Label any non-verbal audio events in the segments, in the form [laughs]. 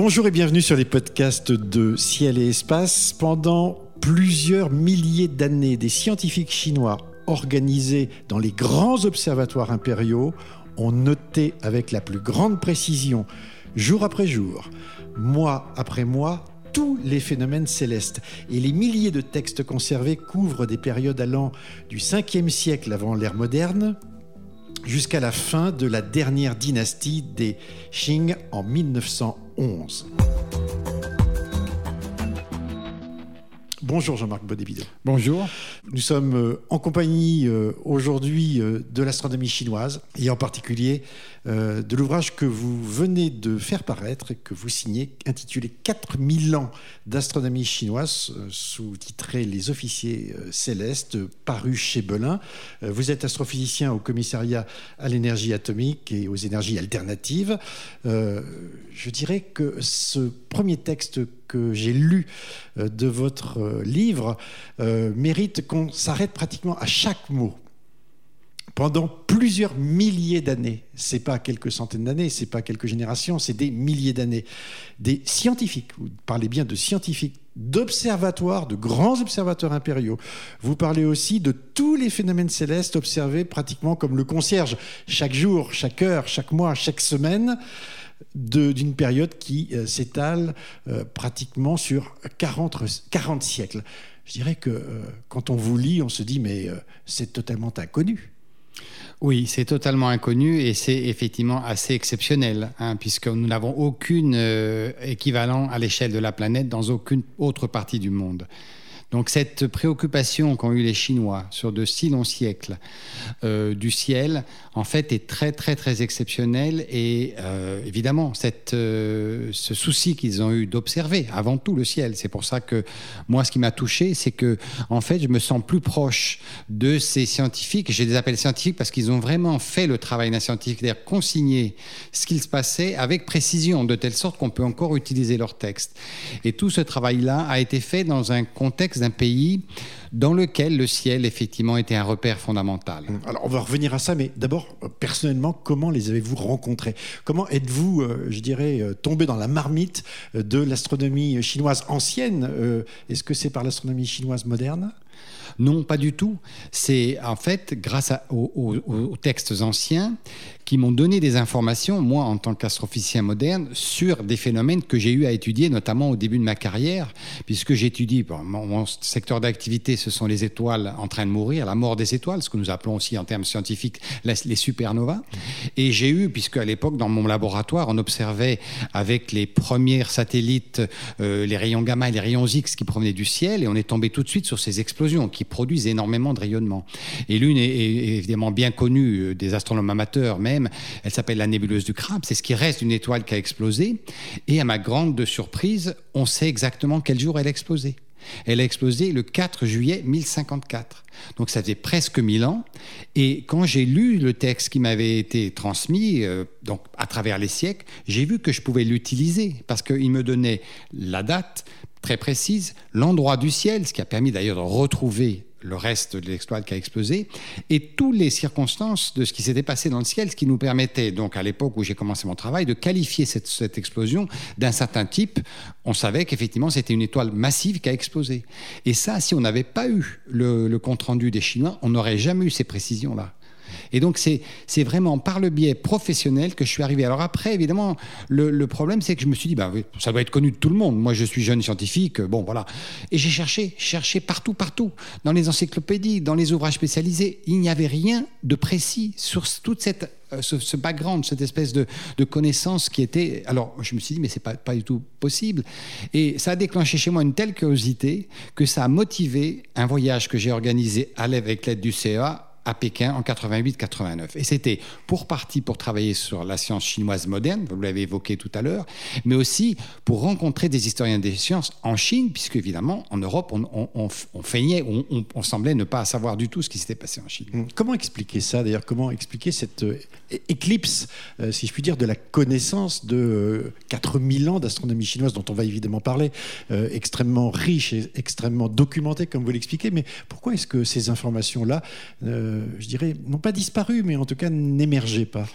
Bonjour et bienvenue sur les podcasts de Ciel et Espace. Pendant plusieurs milliers d'années, des scientifiques chinois organisés dans les grands observatoires impériaux ont noté avec la plus grande précision, jour après jour, mois après mois, tous les phénomènes célestes. Et les milliers de textes conservés couvrent des périodes allant du 5e siècle avant l'ère moderne jusqu'à la fin de la dernière dynastie des Qing en 1911. Bonjour Jean-Marc Bodévideo. Bonjour. Nous sommes euh, en compagnie euh, aujourd'hui euh, de l'astronomie chinoise et en particulier de l'ouvrage que vous venez de faire paraître et que vous signez intitulé 4000 ans d'astronomie chinoise sous-titré Les officiers célestes paru chez Belin. Vous êtes astrophysicien au commissariat à l'énergie atomique et aux énergies alternatives. Je dirais que ce premier texte que j'ai lu de votre livre euh, mérite qu'on s'arrête pratiquement à chaque mot pendant plusieurs milliers d'années. C'est pas quelques centaines d'années, c'est pas quelques générations, c'est des milliers d'années. Des scientifiques, vous parlez bien de scientifiques, d'observatoires, de grands observateurs impériaux. Vous parlez aussi de tous les phénomènes célestes observés pratiquement comme le concierge, chaque jour, chaque heure, chaque mois, chaque semaine d'une période qui euh, s'étale euh, pratiquement sur 40, 40, siècles. Je dirais que euh, quand on vous lit, on se dit mais c'est totalement inconnu. Oui, c'est totalement inconnu et c'est effectivement assez exceptionnel, hein, puisque nous n'avons aucun équivalent à l'échelle de la planète dans aucune autre partie du monde. Donc cette préoccupation qu'ont eu les Chinois sur de si longs siècles euh, du ciel, en fait, est très très très exceptionnelle et euh, évidemment cette, euh, ce souci qu'ils ont eu d'observer avant tout le ciel. C'est pour ça que moi, ce qui m'a touché, c'est que en fait, je me sens plus proche de ces scientifiques. J'ai des appels scientifiques parce qu'ils ont vraiment fait le travail d'un scientifique, c'est-à-dire consigner ce qu'il se passait avec précision, de telle sorte qu'on peut encore utiliser leurs textes. Et tout ce travail-là a été fait dans un contexte d'un pays dans lequel le ciel, effectivement, était un repère fondamental. Alors, on va revenir à ça, mais d'abord, euh, personnellement, comment les avez-vous rencontrés? Comment êtes-vous, euh, je dirais, euh, tombé dans la marmite de l'astronomie chinoise ancienne? Est-ce que c'est par l'astronomie chinoise moderne? Non, pas du tout. C'est en fait grâce aux, textes anciens qui m'ont donné des informations, moi en tant qu'astrophysicien moderne, sur des phénomènes que j'ai eu à étudier, notamment au début de ma carrière, puisque j'étudie, mon, secteur d'activité, ce sont les étoiles en train de mourir, la mort des étoiles, ce que nous appelons aussi en termes scientifiques les supernovas. Et j'ai eu, puisque à l'époque, dans mon laboratoire, on observait avec les premiers satellites euh, les rayons gamma et les rayons X qui provenaient du ciel, et on est tombé tout de suite sur ces explosions qui produisent énormément de rayonnement. Et l'une est, évidemment bien connue euh, des astronomes amateurs même, elle s'appelle la nébuleuse du crabe, c'est ce qui reste d'une étoile qui a explosé. Et à ma grande surprise, on sait exactement quel jour elle a explosé. Elle a explosé le 4 juillet 1054. Donc ça faisait presque 1000 ans. Et quand j'ai lu le texte qui m'avait été transmis, euh, donc à travers les siècles, j'ai vu que je pouvais l'utiliser parce qu'il me donnait la date très précise, l'endroit du ciel, ce qui a permis d'ailleurs de retrouver le reste de l'étoile qui a explosé, et toutes les circonstances de ce qui s'était passé dans le ciel, ce qui nous permettait, donc à l'époque où j'ai commencé mon travail, de qualifier cette, explosion d'un certain type. On savait qu'effectivement c'était une étoile massive qui a explosé. Et ça, si on n'avait pas eu le compte-rendu des Chinois, on n'aurait jamais eu ces précisions-là. Et donc, c'est vraiment par le biais professionnel que je suis arrivé. Alors après, évidemment, le, problème, c'est que je me suis dit, bah, ça doit être connu de tout le monde. Moi, je suis jeune scientifique, bon, voilà. Et j'ai cherché, cherché partout, partout, dans les encyclopédies, dans les ouvrages spécialisés. Il n'y avait rien de précis sur toute cette euh, ce, background, cette espèce de, de, connaissance qui était. Alors, je me suis dit, mais c'est pas, pas du tout possible. Et ça a déclenché chez moi une telle curiosité que ça a motivé un voyage que j'ai organisé avec l'aide du CEA à Pékin en 88-89. Et c'était pour partie pour travailler sur la science chinoise moderne, vous l'avez évoqué tout à l'heure, mais aussi pour rencontrer des historiens des sciences en Chine, puisque évidemment en Europe on, feignait, on, semblait ne pas savoir du tout ce qui s'était passé en Chine. Hum, comment expliquer ça d'ailleurs? Comment expliquer cette euh, éclipse, euh, si je puis dire, de la connaissance de 4000 ans d'astronomie chinoise dont on va évidemment parler, extrêmement riche et extrêmement documentée comme vous l'expliquez, mais pourquoi est-ce que ces informations-là euh, je dirais, n'ont pas disparu, mais en tout cas n'émergeaient pas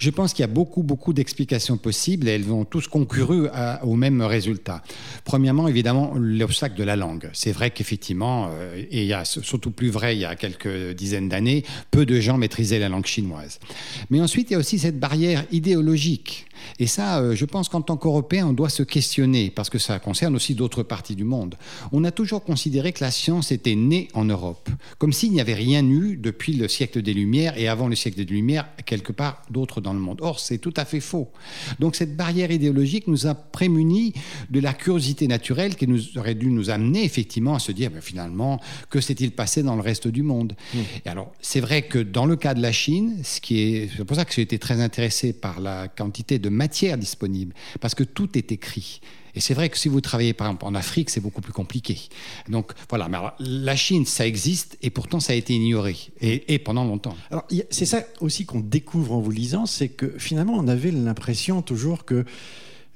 je pense qu'il y a beaucoup, beaucoup d'explications possibles et elles vont tous concourir au même résultat. Premièrement, évidemment, l'obstacle de la langue. C'est vrai qu'effectivement, euh, et il y a surtout plus vrai il y a quelques dizaines d'années, peu de gens maîtrisaient la langue chinoise. Mais ensuite, il y a aussi cette barrière idéologique. Et ça, euh, je pense qu'en tant qu'Européens, on doit se questionner, parce que ça concerne aussi d'autres parties du monde. On a toujours considéré que la science était née en Europe, comme s'il n'y avait rien eu depuis le siècle des Lumières et avant le siècle des Lumières, quelque part d'autre dans le monde. Or, c'est tout à fait faux. Donc cette barrière idéologique nous a prémunis de la curiosité naturelle qui nous aurait dû nous amener effectivement à se dire, ben, finalement, que s'est-il passé dans le reste du monde mmh. Et alors, c'est vrai que dans le cas de la Chine, ce qui est, c'est pour ça que j'ai été très intéressé par la quantité de matière disponible, parce que tout est écrit. Et c'est vrai que si vous travaillez par exemple en Afrique, c'est beaucoup plus compliqué. Donc voilà, mais la Chine, ça existe et pourtant ça a été ignoré et, pendant longtemps. Alors c'est ça aussi qu'on découvre en vous lisant, c'est que finalement on avait l'impression toujours que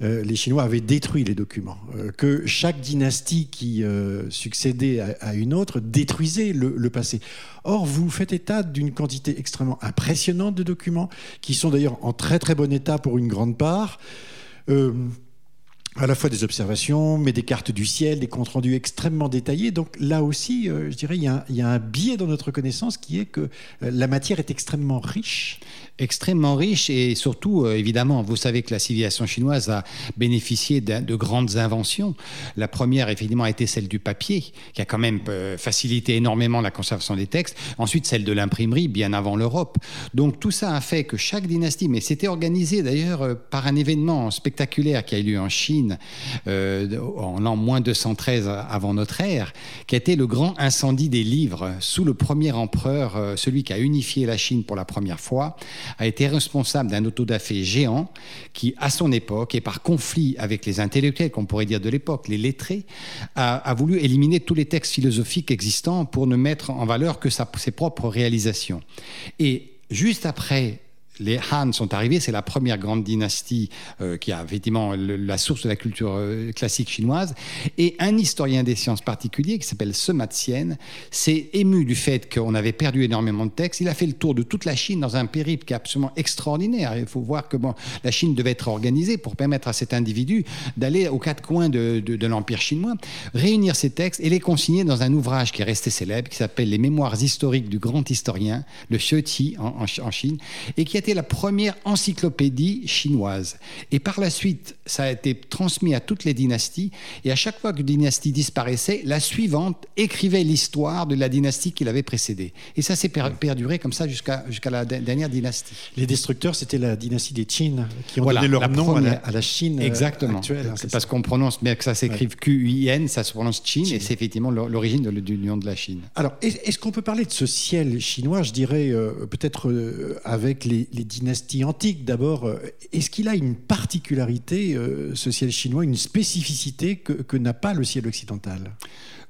euh, les Chinois avaient détruit les documents, euh, que chaque dynastie qui euh, succédait à, une autre détruisait le, le passé. Or, vous faites état d'une quantité extrêmement impressionnante de documents, qui sont d'ailleurs en très très bon état pour une grande part à la fois des observations, mais des cartes du ciel, des comptes rendus extrêmement détaillés. Donc là aussi, euh, je dirais, il y, a un, biais dans notre connaissance qui est que euh, la matière est extrêmement riche. Extrêmement riche et surtout, euh, évidemment, vous savez que la civilisation chinoise a bénéficié de, grandes inventions. La première, effectivement, a été celle du papier, qui a quand même facilité énormément la conservation des textes. Ensuite, celle de l'imprimerie, bien avant l'Europe. Donc tout ça a fait que chaque dynastie, mais c'était organisé d'ailleurs par un événement spectaculaire qui a eu lieu en Chine, euh, en l'an moins 213 avant notre ère, qui a été le grand incendie des livres sous le premier empereur, euh, celui qui a unifié la Chine pour la première fois, a été responsable d'un autodafé géant qui, à son époque, et par conflit avec les intellectuels, qu'on pourrait dire de l'époque, les lettrés, a, voulu éliminer tous les textes philosophiques existants pour ne mettre en valeur que ses propres réalisations. Et juste après les Han sont arrivés, c'est la première grande dynastie euh, qui a effectivement la source de la culture euh, classique chinoise. Et un historien des sciences particulier qui s'appelle Sema Tsien s'est ému du fait qu'on avait perdu énormément de textes. Il a fait le tour de toute la Chine dans un périple qui est absolument extraordinaire. Il faut voir comment la Chine devait être organisée pour permettre à cet individu d'aller aux quatre coins de, l'Empire chinois, réunir ces textes et les consigner dans un ouvrage qui est resté célèbre, qui s'appelle Les Mémoires historiques du grand historien, le Xue en, en Chine, et qui a la première encyclopédie chinoise. Et par la suite, ça a été transmis à toutes les dynasties. Et à chaque fois qu'une dynastie disparaissait, la suivante écrivait l'histoire de la dynastie qui l'avait précédée. Et ça s'est perduré comme ça jusqu'à jusqu'à la dernière dynastie. Les destructeurs, c'était la dynastie des Qin qui ont donné leur nom à la, Chine euh, Exactement. actuelle. Hein, Parce qu'on prononce, mais que ça s'écrive Q-I-N, ça se prononce Qin, et c'est effectivement l'origine de l'union de la Chine. Alors, est-ce qu'on peut parler de ce ciel chinois, je dirais, euh, peut-être euh, avec les, les dynastie antique. D'abord, euh, est-ce qu'il a une particularité, euh, ce ciel chinois, une spécificité que n'a pas le ciel occidental?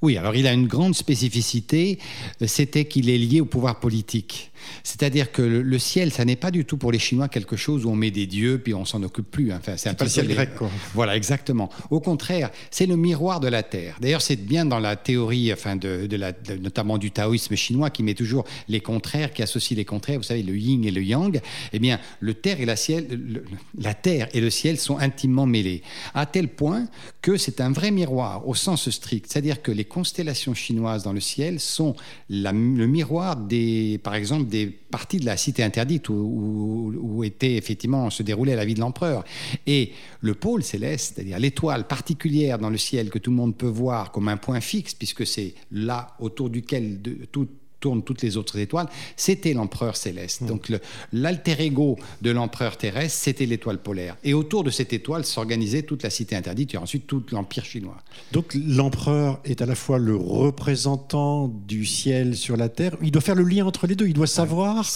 Oui, alors il a une grande spécificité, c'était qu'il est lié au pouvoir politique. C'est-à-dire que le, ciel, ça n'est pas du tout pour les Chinois quelque chose où on met des dieux puis on s'en occupe plus. Enfin, c'est un peu le ciel grec, quoi. Voilà, exactement. Au contraire, c'est le miroir de la Terre. D'ailleurs, c'est bien dans la théorie, enfin, de, la, notamment du taoïsme chinois, qui met toujours les contraires, qui associe les contraires. Vous savez, le yin et le yang. Eh bien, le terre et la ciel, la terre et le ciel sont intimement mêlés, à tel point que c'est un vrai miroir au sens strict. C'est-à-dire que les constellations chinoises dans le ciel sont le miroir des, par exemple, des parties de la cité interdite où, était effectivement se déroulait la vie de l'empereur. Et le pôle céleste, c'est-à-dire l'étoile particulière dans le ciel que tout le monde peut voir comme un point fixe, puisque c'est là autour duquel de, tout tournent toutes les autres étoiles, c'était l'empereur céleste. Mm. Donc l'alter ego de l'empereur terrestre, c'était l'étoile polaire. Et autour de cette étoile s'organisait toute la cité interdite et ensuite tout l'empire chinois. Donc l'empereur est à la fois le représentant du ciel sur la terre. Il doit faire le lien entre les deux. Il doit savoir.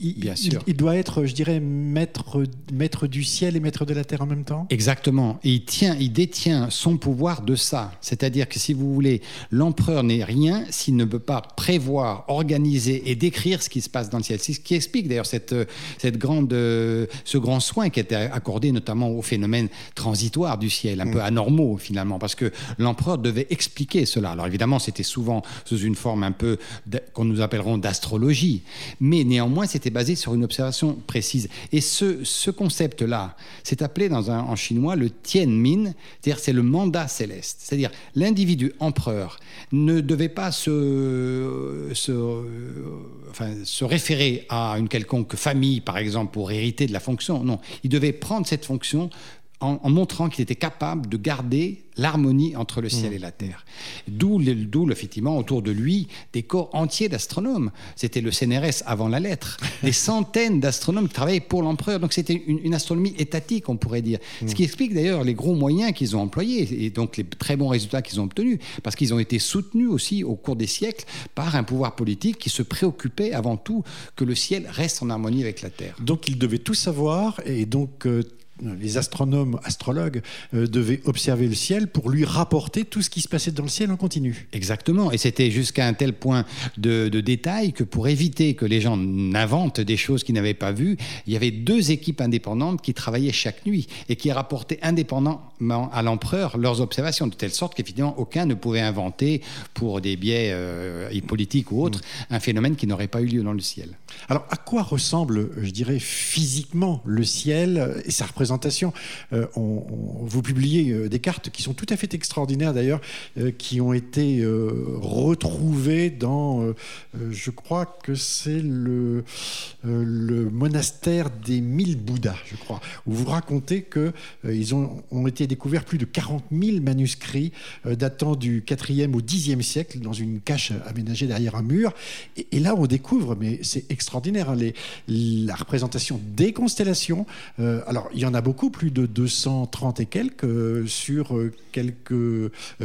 C'est Bien sûr. Il, doit être, je dirais, maître, maître du ciel et maître de la terre en même temps Exactement. Et il, tient, il détient son pouvoir de ça. C'est-à-dire que si vous voulez, l'empereur n'est rien s'il ne peut pas prévoir, organiser et décrire ce qui se passe dans le ciel. C'est ce qui explique d'ailleurs cette, cette grande, ce grand soin qui était accordé notamment aux phénomènes transitoires du ciel, un mm. peu anormaux finalement, parce que l'empereur devait expliquer cela. Alors évidemment, c'était souvent sous une forme un peu qu'on nous appellerons d'astrologie, mais néanmoins, c'était basé sur une observation précise. Et ce, ce concept-là, c'est appelé dans un, en chinois le Tianmin, c'est-à-dire c'est le mandat céleste. C'est-à-dire l'individu empereur ne devait pas se, se, enfin, se référer à une quelconque famille, par exemple, pour hériter de la fonction. Non, il devait prendre cette fonction en, montrant qu'il était capable de garder l'harmonie entre le ciel mmh. et la terre. D'où, effectivement, autour de lui, des corps entiers d'astronomes. C'était le CNRS avant la lettre. [laughs] Des centaines d'astronomes qui travaillaient pour l'empereur. Donc c'était une, astronomie étatique, on pourrait dire. Ce qui mmh. explique d'ailleurs les gros moyens qu'ils ont employés et donc les très bons résultats qu'ils ont obtenus. Parce qu'ils ont été soutenus aussi au cours des siècles par un pouvoir politique qui se préoccupait avant tout que le ciel reste en harmonie avec la terre. Donc ils devaient tout savoir et donc euh, les astronomes, astrologues, euh, devaient observer le ciel pour lui rapporter tout ce qui se passait dans le ciel en continu. Exactement. Et c'était jusqu'à un tel point de, détail que pour éviter que les gens n'inventent des choses qu'ils n'avaient pas vues, il y avait deux équipes indépendantes qui travaillaient chaque nuit et qui rapportaient indépendamment à l'empereur leurs observations, de telle sorte qu'effectivement aucun ne pouvait inventer, pour des biais euh, politiques ou autres, mm. un phénomène qui n'aurait pas eu lieu dans le ciel. Alors à quoi ressemble, je dirais, physiquement le ciel et sa représentation? Euh, Vous publiez euh, des cartes qui sont tout à fait extraordinaires d'ailleurs, euh, qui ont été retrouvées dans, je crois que c'est le, le monastère des mille Bouddhas, je crois, où vous racontez qu'ils ont, ont été découverts plus de 40 000 manuscrits datant du 4e au 10e siècle dans une cache aménagée derrière un mur. Et, là, on découvre, mais c'est extraordinaire, la représentation des constellations. Euh, alors, il y en a beaucoup, plus de 230 et quelques, euh, sur euh, quelques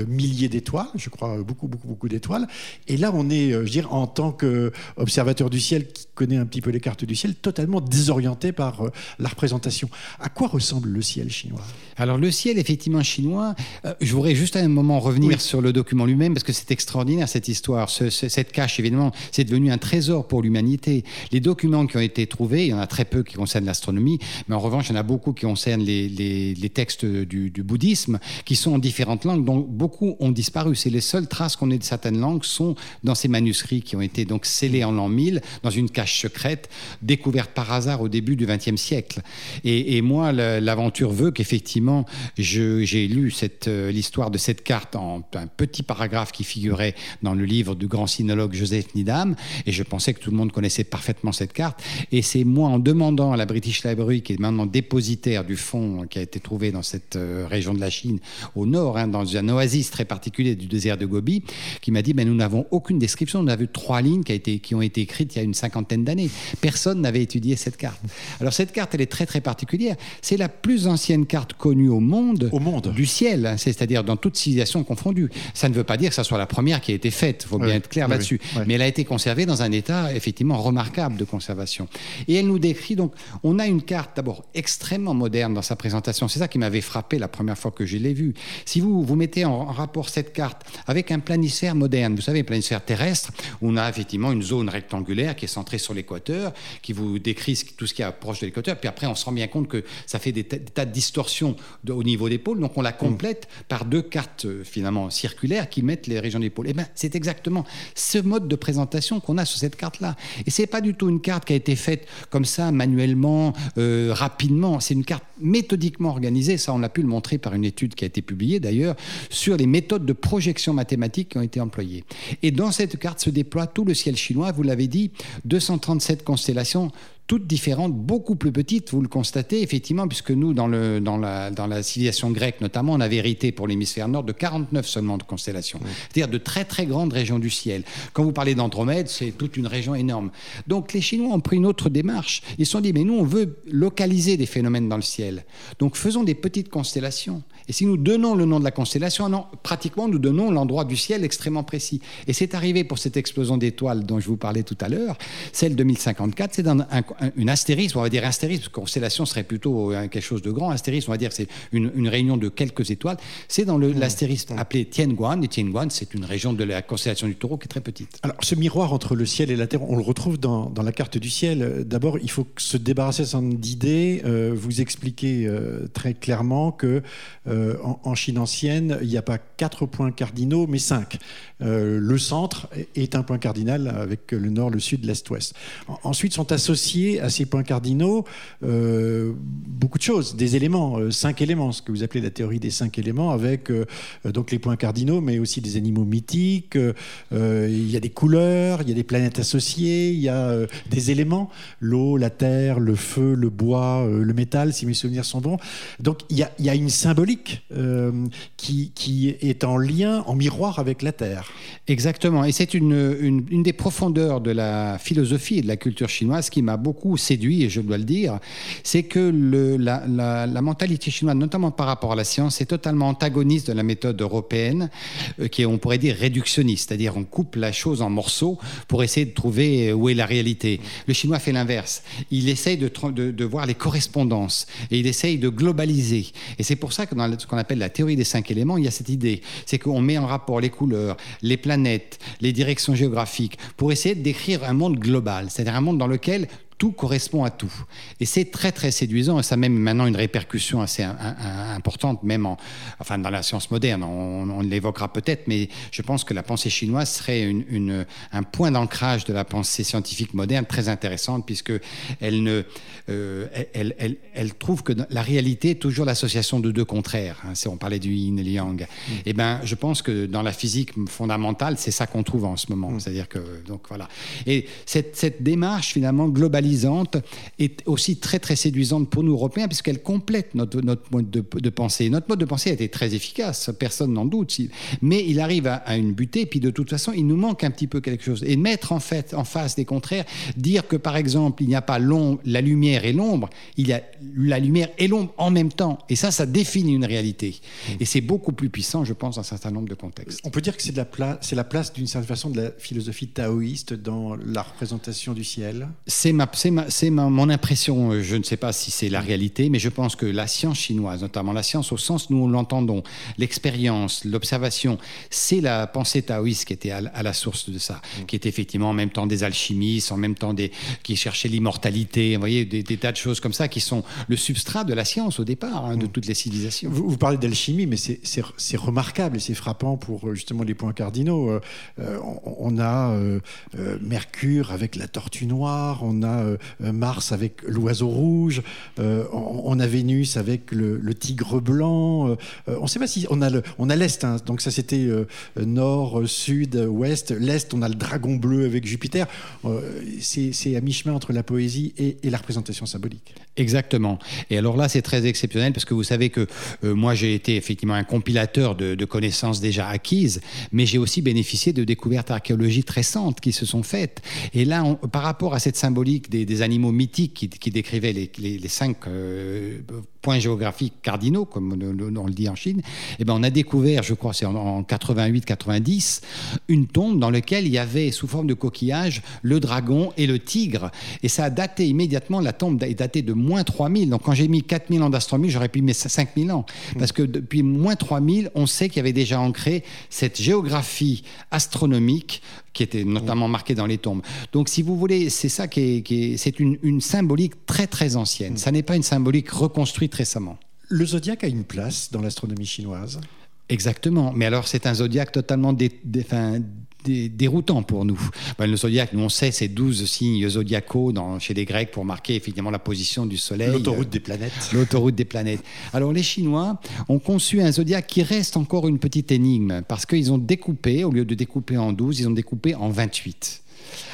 milliers d'étoiles, je crois, beaucoup, beaucoup, beaucoup d'étoiles. Et là, on est, je dire, en tant qu'observateur du ciel qui connaît un petit peu les cartes du ciel, totalement désorienté par la représentation. À quoi ressemble le ciel chinois? Alors, le ciel, effectivement, chinois, je voudrais juste à un moment revenir sur le document lui-même, parce que c'est extraordinaire, cette histoire. cette cache, évidemment, c'est devenu un trésor pour l'humanité. Les documents qui ont été trouvés, il y en a très peu qui concernent l'astronomie, mais en revanche, il y en a beaucoup qui concernent les, textes du, bouddhisme, qui sont en différentes langues, dont beaucoup ont disparu. C'est les seules traces qu'on ait de certaines langues sont dans ces manuscrits qui ont été donc scellés en l'an 1000 dans une cache secrète découverte par hasard au début du XXe siècle. Et, moi, l'aventure veut qu'effectivement, j'ai lu euh, l'histoire de cette carte en un petit paragraphe qui figurait dans le livre du grand sinologue Joseph Nidam, et je pensais que tout le monde connaissait parfaitement cette carte. Et c'est moi, en demandant à la British Library, qui est maintenant dépositaire du fonds qui a été trouvé dans cette euh, région de la Chine, au nord, hein, dans un oasis très particulier du désert de Gobi, qui m'a dit, ben, nous n'avons aucune description, on a vu trois lignes qui ont été écrites il y a une cinquantaine d'années. Personne n'avait étudié cette carte. Alors cette carte, elle est très très particulière. C'est la plus ancienne carte connue au monde, au monde. du ciel, hein, c'est-à-dire dans toute civilisation confondue. Ça ne veut pas dire que ça soit la première qui a été faite, il faut bien être clair là-dessus. Mais elle a été conservée dans un état effectivement remarquable de conservation. Et elle nous décrit donc, on a une carte d'abord extrêmement moderne dans sa présentation. C'est ça qui m'avait frappé la première fois que je l'ai vue. Si vous, vous mettez en rapport cette carte avec un planisphère moderne, vous savez, un planisphère terrestre, où on a effectivement une zone rectangulaire qui est centrée sur l'équateur, qui vous décrit tout ce qui approche de l'équateur, puis après on se rend bien compte que ça fait des, tas de distorsions au niveau des pôles, donc on la complète par deux cartes euh, finalement circulaires qui mettent les régions des pôles. Et eh bien c'est exactement ce mode de présentation qu'on a sur cette carte-là. Et c'est pas du tout une carte qui a été faite comme ça, manuellement, euh, rapidement. C'est une carte méthodiquement organisée. Ça, on a pu le montrer par une étude qui a été publiée d'ailleurs sur les méthodes de projection mathématique qui ont été employées. Et dans cette carte se déploie tout le ciel chinois. Vous l'avez dit, 237 constellations toutes différentes, beaucoup plus petites, vous le constatez effectivement, puisque nous, dans, le, dans, la, dans la civilisation grecque notamment, on avait hérité pour l'hémisphère nord de 49 seulement de constellations, c'est-à-dire de très très grandes régions du ciel. Quand vous parlez d'Andromède, c'est toute une région énorme. Donc les Chinois ont pris une autre démarche. Ils se sont dit, mais nous, on veut localiser des phénomènes dans le ciel. Donc faisons des petites constellations. Et si nous donnons le nom de la constellation, non, pratiquement nous donnons l'endroit du ciel extrêmement précis. Et c'est arrivé pour cette explosion d'étoiles dont je vous parlais tout à l'heure, celle 2054, c'est dans un, une astérisme, on va dire astérisme, parce que constellation serait plutôt euh, quelque chose de grand. Astérisme, on va dire c'est une, une, réunion de quelques étoiles. C'est dans l'astérisme mmh. appelé Tianguan. Et Tianguan, c'est une région de la constellation du taureau qui est très petite. Alors ce miroir entre le ciel et la Terre, on le retrouve dans, dans la carte du ciel. D'abord, il faut se débarrasser d'idées. Euh, vous expliquez euh, très clairement que euh, en, Chine ancienne, il n'y a pas quatre points cardinaux, mais cinq. Le centre est un point cardinal avec le nord, le sud, l'est, ouest. ensuite sont associés à ces points cardinaux euh, beaucoup de choses, des éléments, cinq éléments, ce que vous appelez la théorie des cinq éléments, avec donc les points cardinaux, mais aussi des animaux mythiques. il y a des couleurs, il y a des planètes associées, il y a des éléments, l'eau, la terre, le feu, le bois, le métal, si mes souvenirs sont bons. Donc il y a, une symbolique euh, qui, est en lien, en miroir avec la Terre. Exactement. Et c'est une, des profondeurs de la philosophie et de la culture chinoise qui m'a beaucoup séduit, et je dois le dire, c'est que la, mentalité chinoise, notamment par rapport à la science, est totalement antagoniste de la méthode européenne, euh, qui est, on pourrait dire, réductionniste, c'est-à-dire on coupe la chose en morceaux pour essayer de trouver où est la réalité. Le chinois fait l'inverse. Il essaye de, de, de voir les correspondances et il essaye de globaliser. Et c'est pour ça que dans ce qu'on appelle la théorie des cinq éléments, il y a cette idée, c'est qu'on met en rapport les couleurs, les planètes, les directions géographiques, pour essayer de décrire un monde global, c'est-à-dire un monde dans lequel tout correspond à tout. Et c'est très très séduisant et ça a même maintenant une répercussion assez importante, même en, enfin dans la science moderne. On, l'évoquera peut-être, mais je pense que la pensée chinoise serait une, un point d'ancrage de la pensée scientifique moderne très intéressante puisque elle ne, euh, elle, elle, elle, trouve que la réalité est toujours l'association de deux contraires. Hein, si on parlait du yin et yang, mm. et eh ben je pense que dans la physique fondamentale, c'est ça qu'on trouve en ce moment. Mm. C'est-à-dire que donc voilà. Et cette, cette démarche finalement est aussi très très séduisante pour nous Européens puisqu'elle complète notre, notre mode de, pensée. Notre mode de pensée a été très efficace, personne n'en doute, mais il arrive à, une butée puis de toute façon il nous manque un petit peu quelque chose. Et mettre en fait en face des contraires, dire que par exemple il n'y a pas la lumière et l'ombre, il y a la lumière et l'ombre en même temps. Et ça, ça définit une réalité. Et c'est beaucoup plus puissant, je pense, dans un certain nombre de contextes. On peut dire que c'est la, place, la place d'une certaine façon de la philosophie taoïste dans la représentation du ciel? C'est ma, c'est mon impression. Je ne sais pas si c'est la réalité, mais je pense que la science chinoise, notamment la science au sens nous l'entendons, l'expérience, l'observation, c'est la pensée taoïste qui était à, la source de ça, mm. qui était effectivement en même temps des alchimistes, en même temps des qui cherchaient l'immortalité. Vous voyez des, tas de choses comme ça qui sont le substrat de la science au départ, hein, de mm. toutes les civilisations. Vous, parlez d'alchimie, mais c'est remarquable et c'est frappant pour euh, justement les points cardinaux. Euh, euh, on, a Mercure avec la tortue noire, on a euh, Mars avec l'oiseau rouge, euh, on, a Vénus avec le, tigre blanc. Euh, on sait pas si on a le, on a l'est, hein. donc ça c'était nord, sud, ouest. L'est, on a le dragon bleu avec Jupiter. c'est à mi-chemin entre la poésie et, la représentation symbolique. Exactement. Et alors là, c'est très exceptionnel parce que vous savez que moi, j'ai été effectivement un compilateur de, connaissances déjà acquises, mais j'ai aussi bénéficié de découvertes archéologiques récentes qui se sont faites. Et là, par rapport à cette symbolique des, animaux mythiques qui, décrivaient les, cinq euh, points géographiques cardinaux, comme on, le dit en Chine, eh ben on a découvert, je crois, c'est en, 88-90, une tombe dans laquelle il y avait, sous forme de coquillage, le dragon et le tigre. Et ça a daté immédiatement, la tombe est datée de moins 3000. Donc quand j'ai mis 4000 ans d'astronomie, j'aurais pu mettre 5000 ans. Parce que depuis moins 3000, on sait qu'il y avait déjà ancré cette géographie astronomique qui était notamment marquée dans les tombes. Donc si vous voulez, c'est ça qui est, c'est une, une symbolique très très ancienne. Ça n'est pas une symbolique reconstruite récemment. Le zodiaque a une place dans l'astronomie chinoise Exactement. Mais alors, c'est un zodiaque totalement déroutant pour nous. Ben, le zodiaque, nous on sait, c'est 12 signes zodiacaux dans, chez les Grecs pour marquer effectivement la position du Soleil. L'autoroute des planètes. L'autoroute des planètes. Alors les Chinois ont conçu un zodiaque qui reste encore une petite énigme parce qu'ils ont découpé, au lieu de découper en 12, ils ont découpé en 28.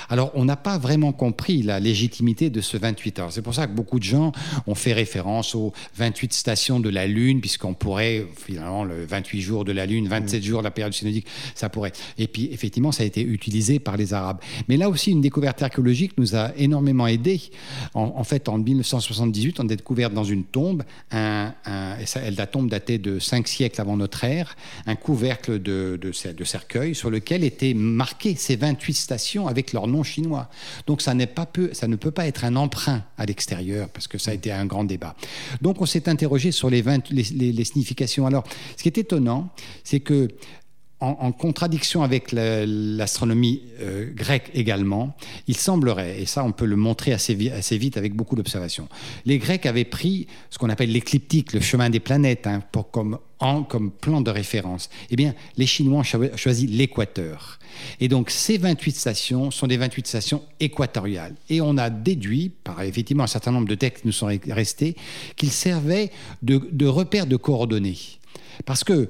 Alors, on n'a pas vraiment compris la légitimité de ce 28 heures. C'est pour ça que beaucoup de gens ont fait référence aux 28 stations de la Lune, puisqu'on pourrait, finalement, le 28 jours de la Lune, 27 jours de la période synodique, ça pourrait. Et puis, effectivement, ça a été utilisé par les Arabes. Mais là aussi, une découverte archéologique nous a énormément aidés. En, fait, en 1978, on a découvert dans une tombe, un, la tombe datait de 5 siècles avant notre ère, un couvercle de, de, de cercueil sur lequel étaient marquées ces 28 stations avec leur nom chinois. Donc ça, pas peu, ça ne peut pas être un emprunt à l'extérieur, parce que ça a été un grand débat. Donc on s'est interrogé sur les, les, significations. Alors, ce qui est étonnant, c'est que en, contradiction avec l'astronomie euh, grecque également, il semblerait, et ça on peut le montrer assez, vite avec beaucoup d'observations, les Grecs avaient pris ce qu'on appelle l'écliptique, le chemin des planètes, hein, pour, comme, plan de référence. Eh bien, les Chinois ont choisi l'équateur. Et donc ces 28 stations sont des 28 stations équatoriales. Et on a déduit, par effectivement un certain nombre de textes nous sont restés, qu'ils servaient de, de repères de coordonnées. Parce que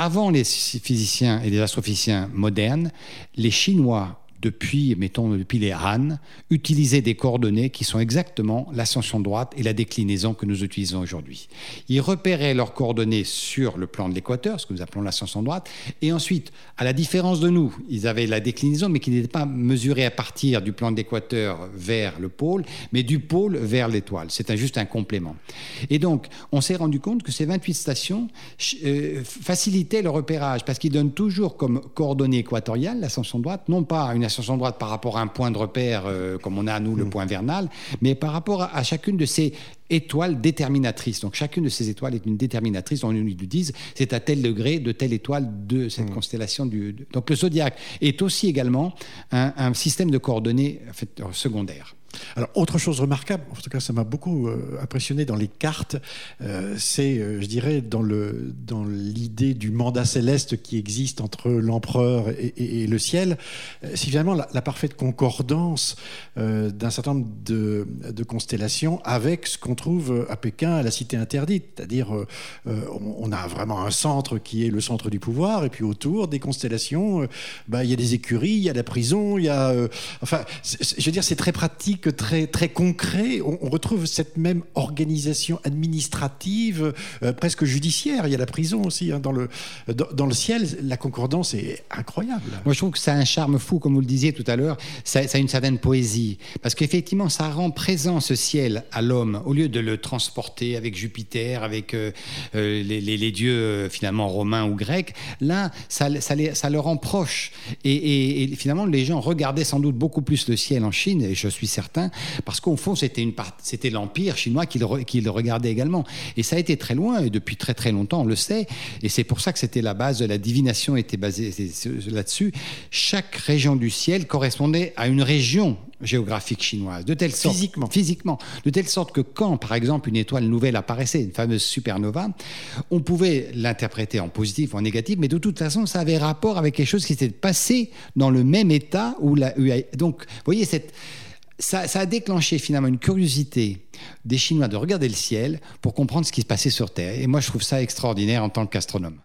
avant les physiciens et les astrophysiciens modernes, les Chinois depuis, mettons, depuis les Han, utilisaient des coordonnées qui sont exactement l'ascension droite et la déclinaison que nous utilisons aujourd'hui. Ils repéraient leurs coordonnées sur le plan de l'équateur, ce que nous appelons l'ascension droite, et ensuite, à la différence de nous, ils avaient la déclinaison, mais qui n'était pas mesurée à partir du plan de l'équateur vers le pôle, mais du pôle vers l'étoile. C'est juste un complément. Et donc, on s'est rendu compte que ces 28 stations euh, facilitaient le repérage, parce qu'ils donnent toujours comme coordonnée équatoriale l'ascension droite, non pas une ascension droite par rapport à un point de repère euh, comme on a à nous le mm. point vernal, mais par rapport à, chacune de ces étoiles déterminatrices. Donc chacune de ces étoiles est une déterminatrice. On nous disent c'est à tel degré de telle étoile de cette mm. constellation. Du, Donc le zodiaque est aussi également un, un système de coordonnées en fait, secondaire. Alors, autre chose remarquable, en tout cas, ça m'a beaucoup euh, impressionné dans les cartes, euh, c'est, euh, je dirais, dans, l'idée du mandat céleste qui existe entre l'empereur et, le ciel, c'est finalement la, parfaite concordance d'un certain nombre de, de, constellations avec ce qu'on trouve à Pékin, à la cité interdite. C'est-à-dire, on, a vraiment un centre qui est le centre du pouvoir, et puis autour des constellations, bah, il y a des écuries, il y a la prison, il y a. enfin, je veux dire, c'est très pratique très, très concret. On, retrouve cette même organisation administrative, euh, presque judiciaire. Il y a la prison aussi. Hein, dans, le, dans, le ciel, la concordance est incroyable. Moi, je trouve que ça a un charme fou, comme vous le disiez tout à l'heure. Ça, a une certaine poésie. Parce qu'effectivement, ça rend présent ce ciel à l'homme, au lieu de le transporter avec Jupiter, avec euh, euh, les, dieux finalement romains ou grecs. Là, ça, le rend proche. Et finalement, les gens regardaient sans doute beaucoup plus le ciel en Chine, et je suis certain parce qu'au fond, c'était, une c'était l'Empire chinois qui le, regardait également. Et ça a été très loin, et depuis très très longtemps, on le sait, et c'est pour ça que c'était la base de la divination, était basée là-dessus. Chaque région du ciel correspondait à une région géographique chinoise, de telle sorte, physiquement, physiquement, de telle sorte que quand, par exemple, une étoile nouvelle apparaissait, une fameuse supernova, on pouvait l'interpréter en positif ou en négatif, mais de toute façon, ça avait rapport avec quelque chose qui s'était passé dans le même état où la, donc, vous voyez cette ça, a déclenché finalement une curiosité des Chinois de regarder le ciel pour comprendre ce qui se passait sur Terre. Et moi, je trouve ça extraordinaire en tant qu'astronome.